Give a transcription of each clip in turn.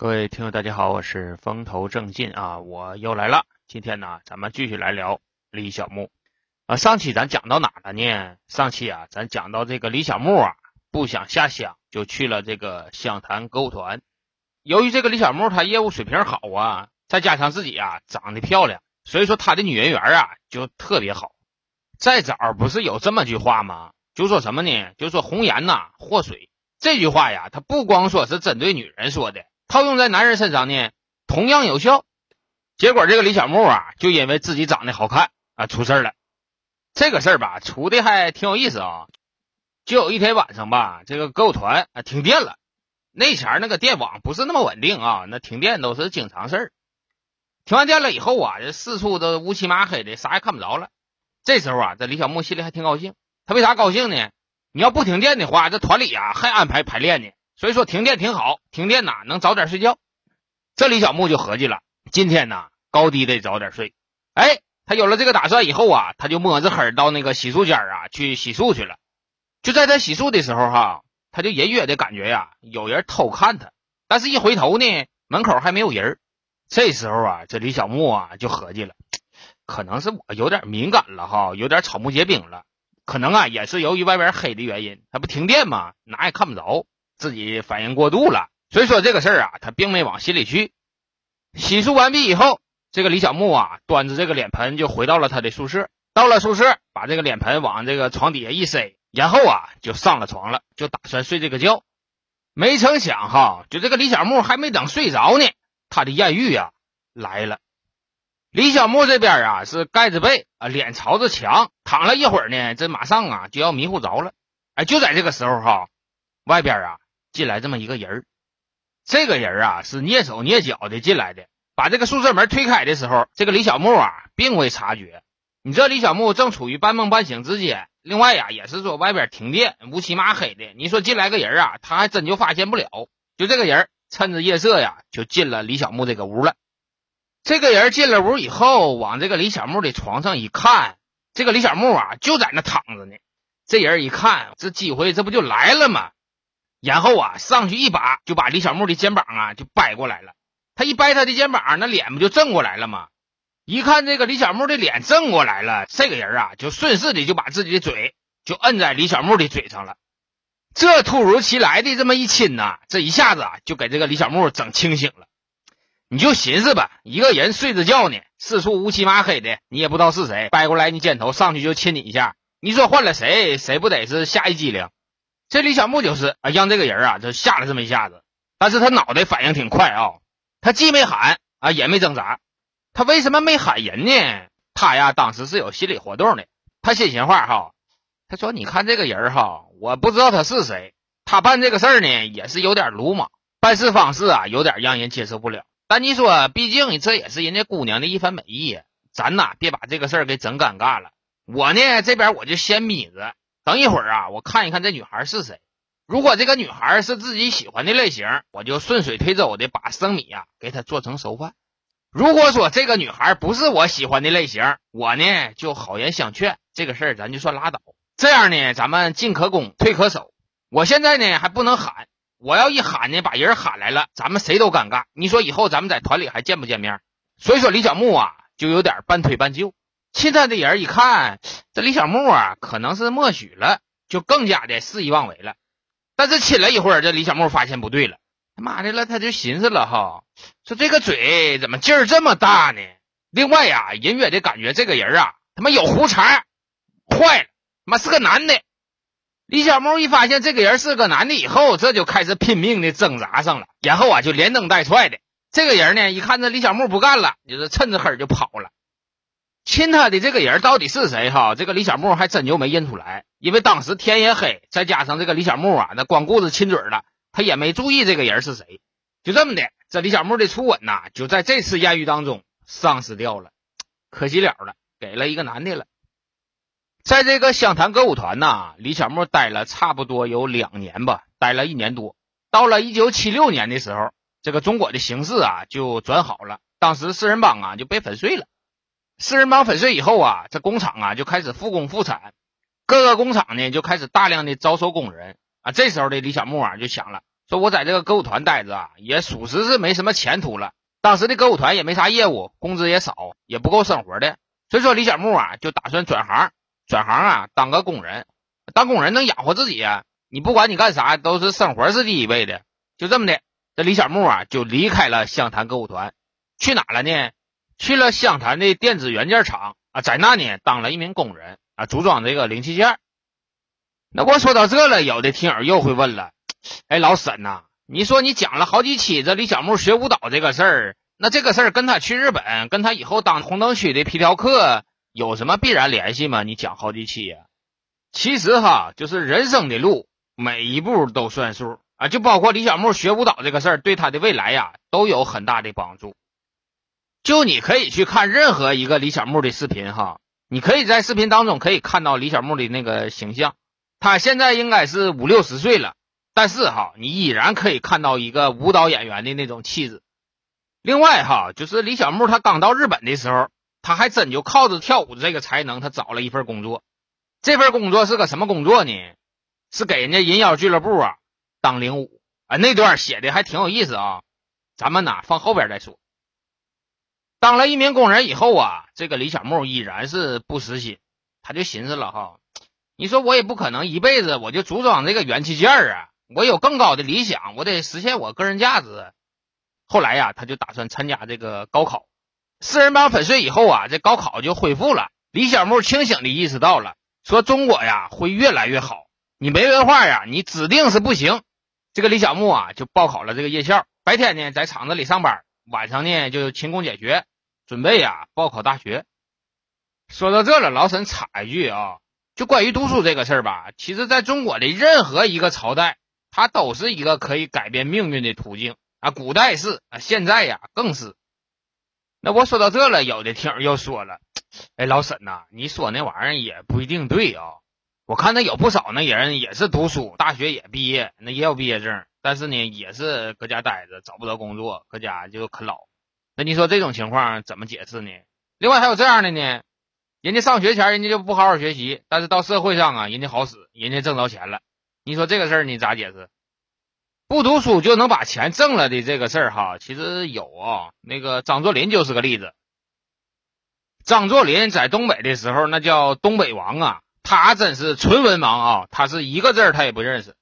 各位听友，大家好，我是风头正劲啊，我又来了。今天呢，咱们继续来聊李小牧啊。上期咱讲到哪了呢？上期啊，咱讲到这个李小牧啊，不想下乡，就去了这个湘潭歌舞团。由于这个李小牧他业务水平好啊，再加上自己啊长得漂亮，所以说他的女人缘啊就特别好。再早不是有这么句话吗？就说什么呢？就说红颜呐祸水。这句话呀，他不光说是针对女人说的。套用在男人身上呢，同样有效。结果这个李小木啊，就因为自己长得好看啊，出事了。这个事儿吧，出的还挺有意思啊。就有一天晚上吧，这个歌舞团啊停电了。那前那个电网不是那么稳定啊，那停电都是经常事儿。停完电了以后啊，这四处都乌漆麻黑的，啥也看不着了。这时候啊，这李小木心里还挺高兴。他为啥高兴呢？你要不停电的话，这团里啊还安排排练呢。所以说停电挺好，停电呐能早点睡觉。这李小木就合计了，今天呐高低得早点睡。哎，他有了这个打算以后啊，他就摸着黑到那个洗漱间啊去洗漱去了。就在他洗漱的时候哈，他就隐约的感觉呀有人偷看他，但是一回头呢，门口还没有人。这时候啊，这李小木啊就合计了，可能是我有点敏感了哈，有点草木皆兵了。可能啊也是由于外边黑的原因，他不停电嘛，哪也看不着。自己反应过度了，所以说这个事儿啊，他并没往心里去。洗漱完毕以后，这个李小木啊，端着这个脸盆就回到了他的宿舍。到了宿舍，把这个脸盆往这个床底下一塞，然后啊，就上了床了，就打算睡这个觉。没成想哈，就这个李小木还没等睡着呢，他的艳遇啊来了。李小木这边啊是盖着被啊，脸朝着墙躺了一会儿呢，这马上啊就要迷糊着了。哎，就在这个时候哈，外边啊。进来这么一个人儿，这个人啊是蹑手蹑脚的进来的。把这个宿舍门推开的时候，这个李小木啊并未察觉。你这李小木正处于半梦半醒之间，另外呀也是说外边停电，乌漆麻黑的。你说进来个人啊，他还真就发现不了。就这个人趁着夜色呀，就进了李小木这个屋了。这个人进了屋以后，往这个李小木的床上一看，这个李小木啊就在那躺着呢。这人一看，这机会这不就来了吗？然后啊，上去一把就把李小木的肩膀啊就掰过来了。他一掰他的肩膀，那脸不就正过来了吗？一看这个李小木的脸正过来了，这个人啊就顺势的就把自己的嘴就摁在李小木的嘴上了。这突如其来的这么一亲呐，这一下子啊就给这个李小木整清醒了。你就寻思吧，一个人睡着觉呢，四处乌漆麻黑的，你也不知道是谁掰过来你肩头上去就亲你一下，你说换了谁，谁不得是吓一激灵？这李小木就是啊，让这个人啊就吓了这么一下子，但是他脑袋反应挺快啊，他既没喊啊，也没挣扎。他为什么没喊人呢？他呀当时是有心理活动的，他心心话哈，他说：“你看这个人哈，我不知道他是谁，他办这个事儿呢也是有点鲁莽，办事方式啊有点让人接受不了。但你说，毕竟这也是人家姑娘的一番美意，咱呐别把这个事儿给整尴尬了。我呢这边我就先眯着。”等一会儿啊，我看一看这女孩是谁。如果这个女孩是自己喜欢的类型，我就顺水推舟的把生米呀给她做成熟饭。如果说这个女孩不是我喜欢的类型，我呢就好言相劝，这个事儿咱就算拉倒。这样呢，咱们进可攻，退可守。我现在呢还不能喊，我要一喊呢，把人喊来了，咱们谁都尴尬。你说以后咱们在团里还见不见面？所以说李小木啊，就有点半推半就。亲他的人一看，这李小木啊，可能是默许了，就更加的肆意妄为了。但是亲了一会儿，这李小木发现不对了，他妈的了，他就寻思了哈，说这个嘴怎么劲儿这么大呢？另外呀，隐约的感觉这个人啊，他妈有胡茬，坏了，妈是个男的。李小木一发现这个人是个男的以后，这就开始拼命的挣扎上了，然后啊，就连蹬带踹的。这个人呢，一看这李小木不干了，就是趁着黑就跑了。亲他的这个人到底是谁？哈，这个李小木还真就没认出来，因为当时天也黑，再加上这个李小木啊，那光顾着亲嘴了，他也没注意这个人是谁。就这么的，这李小木的初吻呐，就在这次艳遇当中丧失掉了，可惜了了，给了一个男的了。在这个湘潭歌舞团呐，李小木待了差不多有两年吧，待了一年多。到了一九七六年的时候，这个中国的形势啊就转好了，当时四人帮啊就被粉碎了。四人帮粉碎以后啊，这工厂啊就开始复工复产，各个工厂呢就开始大量的招收工人啊。这时候的李小木啊就想了，说我在这个歌舞团待着啊，也属实是没什么前途了。当时的歌舞团也没啥业务，工资也少，也不够生活的。所以说李小木啊，就打算转行，转行啊，当个工人。当工人能养活自己呀？你不管你干啥，都是生活是第一位的。就这么的，这李小木啊，就离开了湘潭歌舞团，去哪了呢？去了湘潭的电子元件厂啊，在那呢当了一名工人啊，组装这个零器件。那我说到这了，有的听友又会问了：哎，老沈呐，你说你讲了好几期这李小木学舞蹈这个事儿，那这个事儿跟他去日本，跟他以后当红灯区的皮条客有什么必然联系吗？你讲好几期呀？其实哈，就是人生的路，每一步都算数啊，就包括李小木学舞蹈这个事儿，对他的未来呀都有很大的帮助。就你可以去看任何一个李小木的视频哈，你可以在视频当中可以看到李小木的那个形象。他现在应该是五六十岁了，但是哈，你依然可以看到一个舞蹈演员的那种气质。另外哈，就是李小木他刚到日本的时候，他还真就靠着跳舞这个才能，他找了一份工作。这份工作是个什么工作呢？是给人家银腰俱乐部啊当领舞啊。那段写的还挺有意思啊，咱们呢放后边再说。当了一名工人以后啊，这个李小木依然是不死心，他就寻思了哈，你说我也不可能一辈子我就组装这个元器件啊，我有更高的理想，我得实现我个人价值。后来呀，他就打算参加这个高考。四人帮粉碎以后啊，这高考就恢复了。李小木清醒的意识到了，说中国呀会越来越好，你没文化呀，你指定是不行。这个李小木啊，就报考了这个夜校，白天呢在厂子里上班。晚上呢就勤工俭学，准备呀报考大学。说到这了，老沈插一句啊，就关于读书这个事儿吧，其实在中国的任何一个朝代，它都是一个可以改变命运的途径啊。古代是啊，现在呀更是。那我说到这了，有的听友又说了，哎，老沈呐，你说那玩意儿也不一定对啊。我看那有不少那人也是读书，大学也毕业，那也有毕业证。但是呢，也是搁家待着，找不着工作，搁家就啃老。那你说这种情况怎么解释呢？另外还有这样的呢，人家上学前人家就不好好学习，但是到社会上啊，人家好使，人家挣着钱了。你说这个事儿你咋解释？不读书就能把钱挣了的这个事儿哈，其实有啊。那个张作霖就是个例子。张作霖在东北的时候，那叫东北王啊，他真是纯文盲啊，他是一个字他也不认识。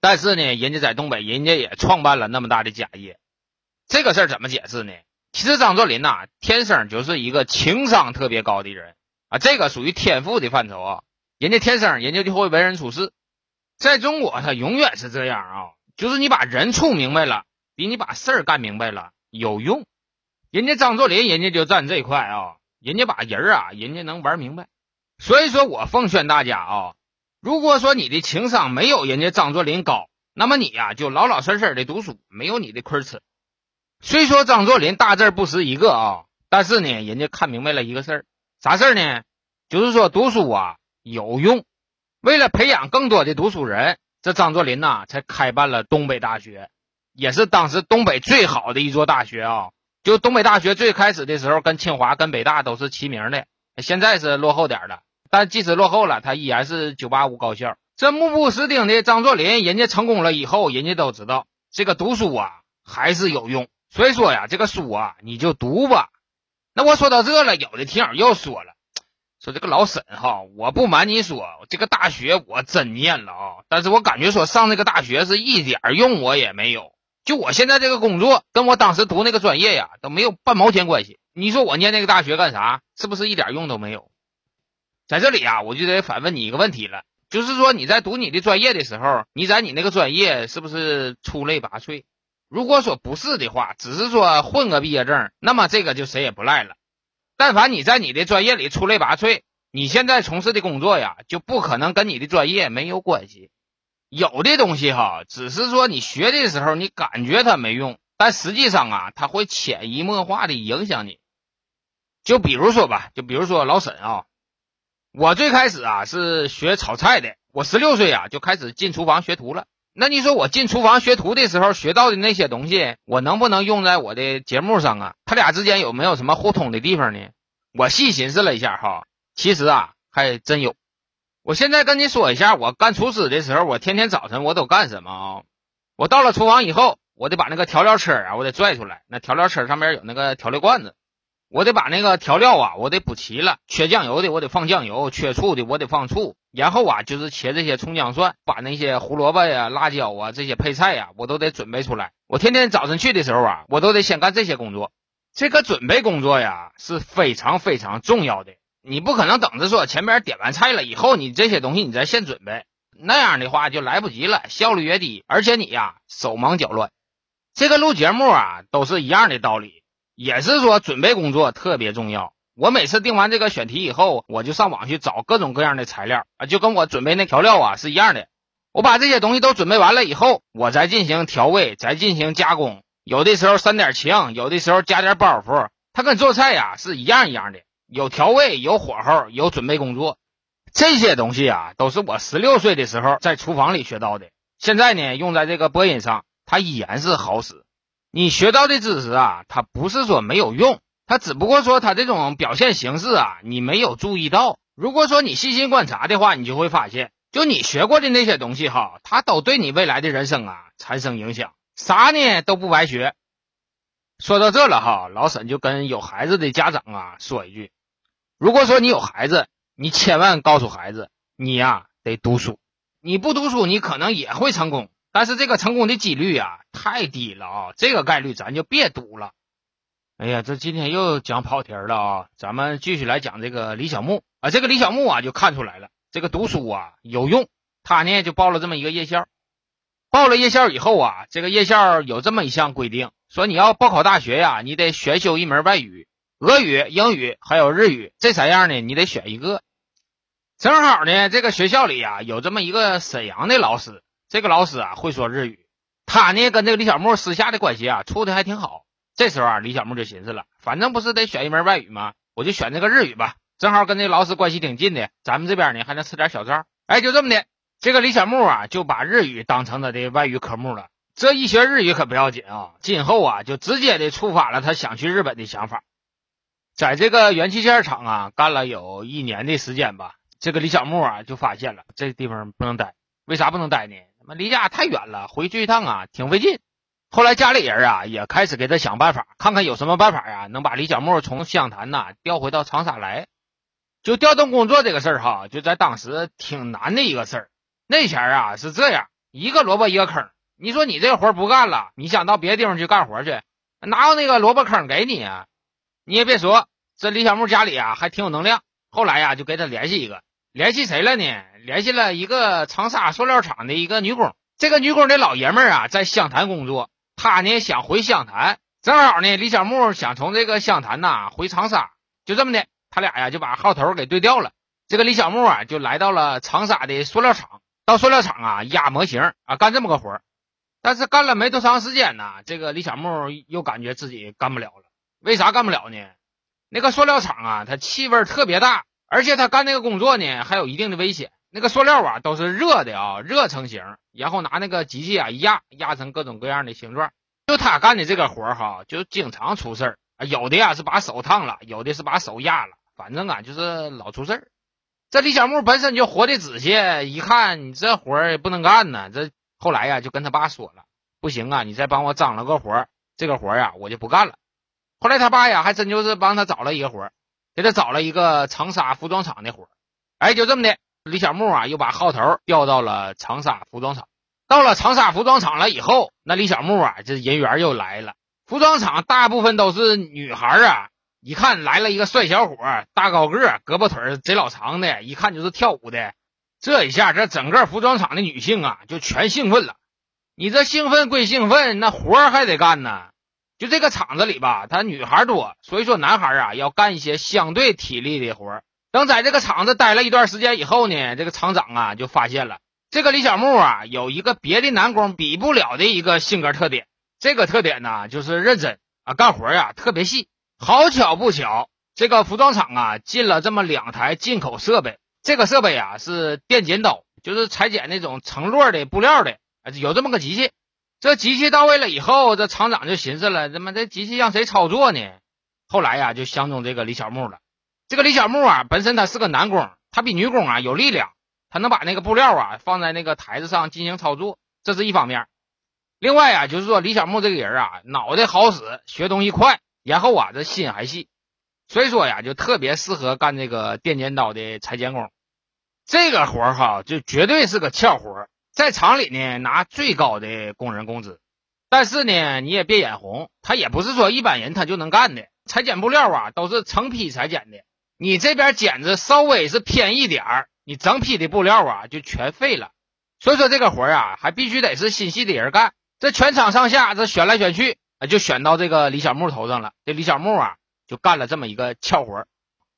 但是呢，人家在东北，人家也创办了那么大的家业，这个事儿怎么解释呢？其实张作霖呐，天生就是一个情商特别高的人啊，这个属于天赋的范畴啊。人家天生人家就会为人处事，在中国他永远是这样啊，就是你把人处明白了，比你把事儿干明白了有用。人家张作霖，人家就占这块啊，人家把人啊，人家能玩明白。所以说我奉劝大家啊。如果说你的情商没有人家张作霖高，那么你呀就老老实实的读书，没有你的亏吃。虽说张作霖大字不识一个啊，但是呢，人家看明白了一个事儿，啥事儿呢？就是说读书啊有用。为了培养更多的读书人，这张作霖呐才开办了东北大学，也是当时东北最好的一座大学啊。就东北大学最开始的时候，跟清华、跟北大都是齐名的，现在是落后点了。但即使落后了，他依然是985高校。这目不识丁的张作霖，人家成功了以后，人家都知道这个读书啊还是有用。所以说呀，这个书啊你就读吧。那我说到这了，有的听友又说了，说这个老沈哈，我不瞒你说，这个大学我真念了啊，但是我感觉说上那个大学是一点用我也没有。就我现在这个工作，跟我当时读那个专业呀都没有半毛钱关系。你说我念那个大学干啥？是不是一点用都没有？在这里啊，我就得反问你一个问题了，就是说你在读你的专业的时候，你在你那个专业是不是出类拔萃？如果说不是的话，只是说混个毕业证，那么这个就谁也不赖了。但凡你在你的专业里出类拔萃，你现在从事的工作呀，就不可能跟你的专业没有关系。有的东西哈，只是说你学的时候你感觉它没用，但实际上啊，它会潜移默化的影响你。就比如说吧，就比如说老沈啊。我最开始啊是学炒菜的，我十六岁啊就开始进厨房学徒了。那你说我进厨房学徒的时候学到的那些东西，我能不能用在我的节目上啊？他俩之间有没有什么互通的地方呢？我细寻思了一下哈，其实啊还真有。我现在跟你说一下，我干厨师的时候，我天天早晨我都干什么啊？我到了厨房以后，我得把那个调料车啊，我得拽出来。那调料车上面有那个调料罐子，我得把那个调料啊，我得补齐了。缺酱油的，我得放酱油；缺醋的，我得放醋。然后啊，就是切这些葱姜蒜，把那些胡萝卜呀、辣椒啊这些配菜呀，我都得准备出来。我天天早晨去的时候啊，我都得先干这些工作。这个准备工作呀，是非常非常重要的。你不可能等着说前边点完菜了以后，你这些东西你再现准备。那样的话就来不及了，效率越低，而且你呀手忙脚乱。这个录节目啊都是一样的道理，也是说准备工作特别重要。我每次定完这个选题以后，我就上网去找各种各样的材料啊，就跟我准备那调料啊是一样的。我把这些东西都准备完了以后，我再进行调味，再进行加工。有的时候三点情，有的时候加点包袱，它跟做菜呀是一样一样的，有调味，有火候，有准备工作。这些东西啊，都是我十六岁的时候在厨房里学到的。现在呢，用在这个播音上，它依然是好使。你学到的知识啊，它不是说没有用，它只不过说它这种表现形式啊，你没有注意到。如果说你细心观察的话，你就会发现，就你学过的那些东西哈，它都对你未来的人生啊产生影响。啥呢都不白学。说到这了哈，老沈就跟有孩子的家长啊说一句：如果说你有孩子，你千万告诉孩子，你呀得读书。你不读书，你可能也会成功，但是这个成功的几率呀太低了啊！这个概率咱就别赌了。哎呀，这今天又讲跑题了啊！咱们继续来讲这个李小木啊。这个李小木啊就看出来了，这个读书啊有用。他呢就报了这么一个夜校，报了夜校以后啊，这个夜校有这么一项规定，说你要报考大学呀，你得选修一门外语。俄语、英语还有日语这三样呢，你得选一个。正好呢，这个学校里啊有这么一个沈阳的老师，这个老师啊会说日语，他呢跟这个李小木私下的关系啊处的还挺好。这时候啊，李小木就寻思了，反正不是得选一门外语吗？我就选这个日语吧，正好跟这老师关系挺近的，咱们这边呢还能吃点小灶。哎，就这么的，这个李小木啊就把日语当成他的外语科目了。这一学日语可不要紧啊，今后啊就直接的触发了他想去日本的想法。在这个元器件厂啊，干了有一年的时间吧。这个李小木啊，就发现了这地方不能待。为啥不能待呢？那离家太远了，回去一趟啊，挺费劲。后来家里人啊，也开始给他想办法，看看有什么办法呀，能把李小木从湘潭呐调回到长沙来。就调动工作这个事儿哈，就在当时挺难的一个事儿。那前啊是这样，一个萝卜一个坑。你说你这个活不干了，你想到别的地方去干活去，哪有那个萝卜坑给你啊？你也别说，这李小木家里啊还挺有能量。后来呀，就给他联系一个，联系谁了呢？联系了一个长沙塑料厂的一个女工。这个女工的老爷们啊，在湘潭工作，他呢想回湘潭，正好呢，李小木想从这个湘潭呐回长沙，就这么的，他俩呀就把号头给对调了。这个李小木啊，就来到了长沙的塑料厂，到塑料厂啊压模型啊，干这么个活。但是干了没多长时间呢，这个李小木又感觉自己干不了了。为啥干不了呢？那个塑料厂啊，它气味特别大，而且他干那个工作呢，还有一定的危险。那个塑料啊，都是热的啊，热成型，然后拿那个机器啊一压，压成各种各样的形状。就他干的这个活儿哈，就经常出事儿。有的呀是把手烫了，有的是把手压了，反正啊就是老出事儿。这李小木本身就活的仔细，一看你这活儿也不能干呢。这后来呀就跟他爸说了，不行啊，你再帮我张罗个活儿，这个活儿呀我就不干了。后来他爸呀，还真就是帮他找了一个活给他找了一个长沙服装厂的活哎，就这么的，李小木啊，又把号头调到了长沙服装厂。到了长沙服装厂了以后，那李小木啊，这人缘又来了。服装厂大部分都是女孩啊，一看来了一个帅小伙大高个胳膊腿贼老长的，一看就是跳舞的。这一下，这整个服装厂的女性啊，就全兴奋了。你这兴奋归兴奋，那活还得干呢。就这个厂子里吧，他女孩多，所以说男孩啊要干一些相对体力的活等在这个厂子待了一段时间以后呢，这个厂长啊就发现了这个李小木啊有一个别的男工比不了的一个性格特点。这个特点呢就是认真啊，干活呀特别细。好巧不巧，这个服装厂啊进了这么两台进口设备，这个设备啊是电剪刀，就是裁剪那种成摞的布料的，有这么个机器。这机器到位了以后，这厂长就寻思了：怎么这机器让谁操作呢？后来呀，就相中这个李小木了。这个李小木啊，本身他是个男工，他比女工啊有力量，他能把那个布料啊放在那个台子上进行操作，这是一方面。另外呀，就是说李小木这个人啊，脑袋好使，学东西快，然后啊这心还细，所以说呀就特别适合干这个电剪刀的裁剪工。这个活儿哈，就绝对是个俏活，在厂里呢拿最高的工人工资。但是呢，你也别眼红，他也不是说一般人他就能干的。裁剪布料啊，都是成批裁剪的，你这边剪子稍微是偏一点儿，你整批的布料啊就全废了。所以说这个活啊，还必须得是心细的人干。这全场上下这选来选去啊，就选到这个李小木头上了。这李小木啊，就干了这么一个俏活。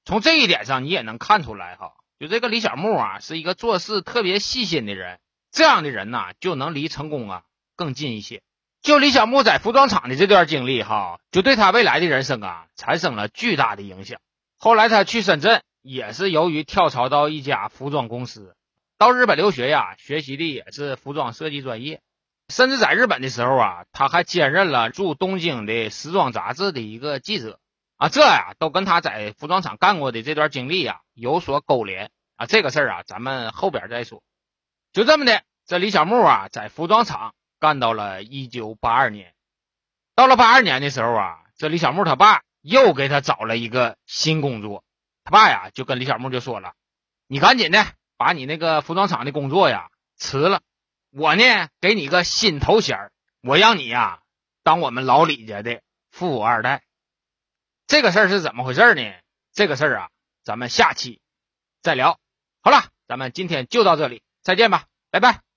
从这一点上，你也能看出来哈。就这个李小木啊，是一个做事特别细心的人，这样的人呐，就能离成功啊更近一些。就李小木在服装厂的这段经历哈，就对他未来的人生啊产生了巨大的影响。后来他去深圳，也是由于跳槽到一家服装公司，到日本留学呀，学习的也是服装设计专业。甚至在日本的时候啊，他还兼任了驻东京的时装杂志的一个记者。啊，这呀都跟他在服装厂干过的这段经历呀有所勾连啊。这个事儿啊，咱们后边再说。就这么的，这李小木啊，在服装厂干到了一九八二年。到了八二年的时候啊，这李小木他爸又给他找了一个新工作。他爸呀就跟李小木就说了：“你赶紧的把你那个服装厂的工作呀辞了，我呢给你个新头衔我让你呀当我们老李家的富二代。”这个事儿是怎么回事呢？这个事儿啊，咱们下期再聊。好了，咱们今天就到这里，再见吧，拜拜。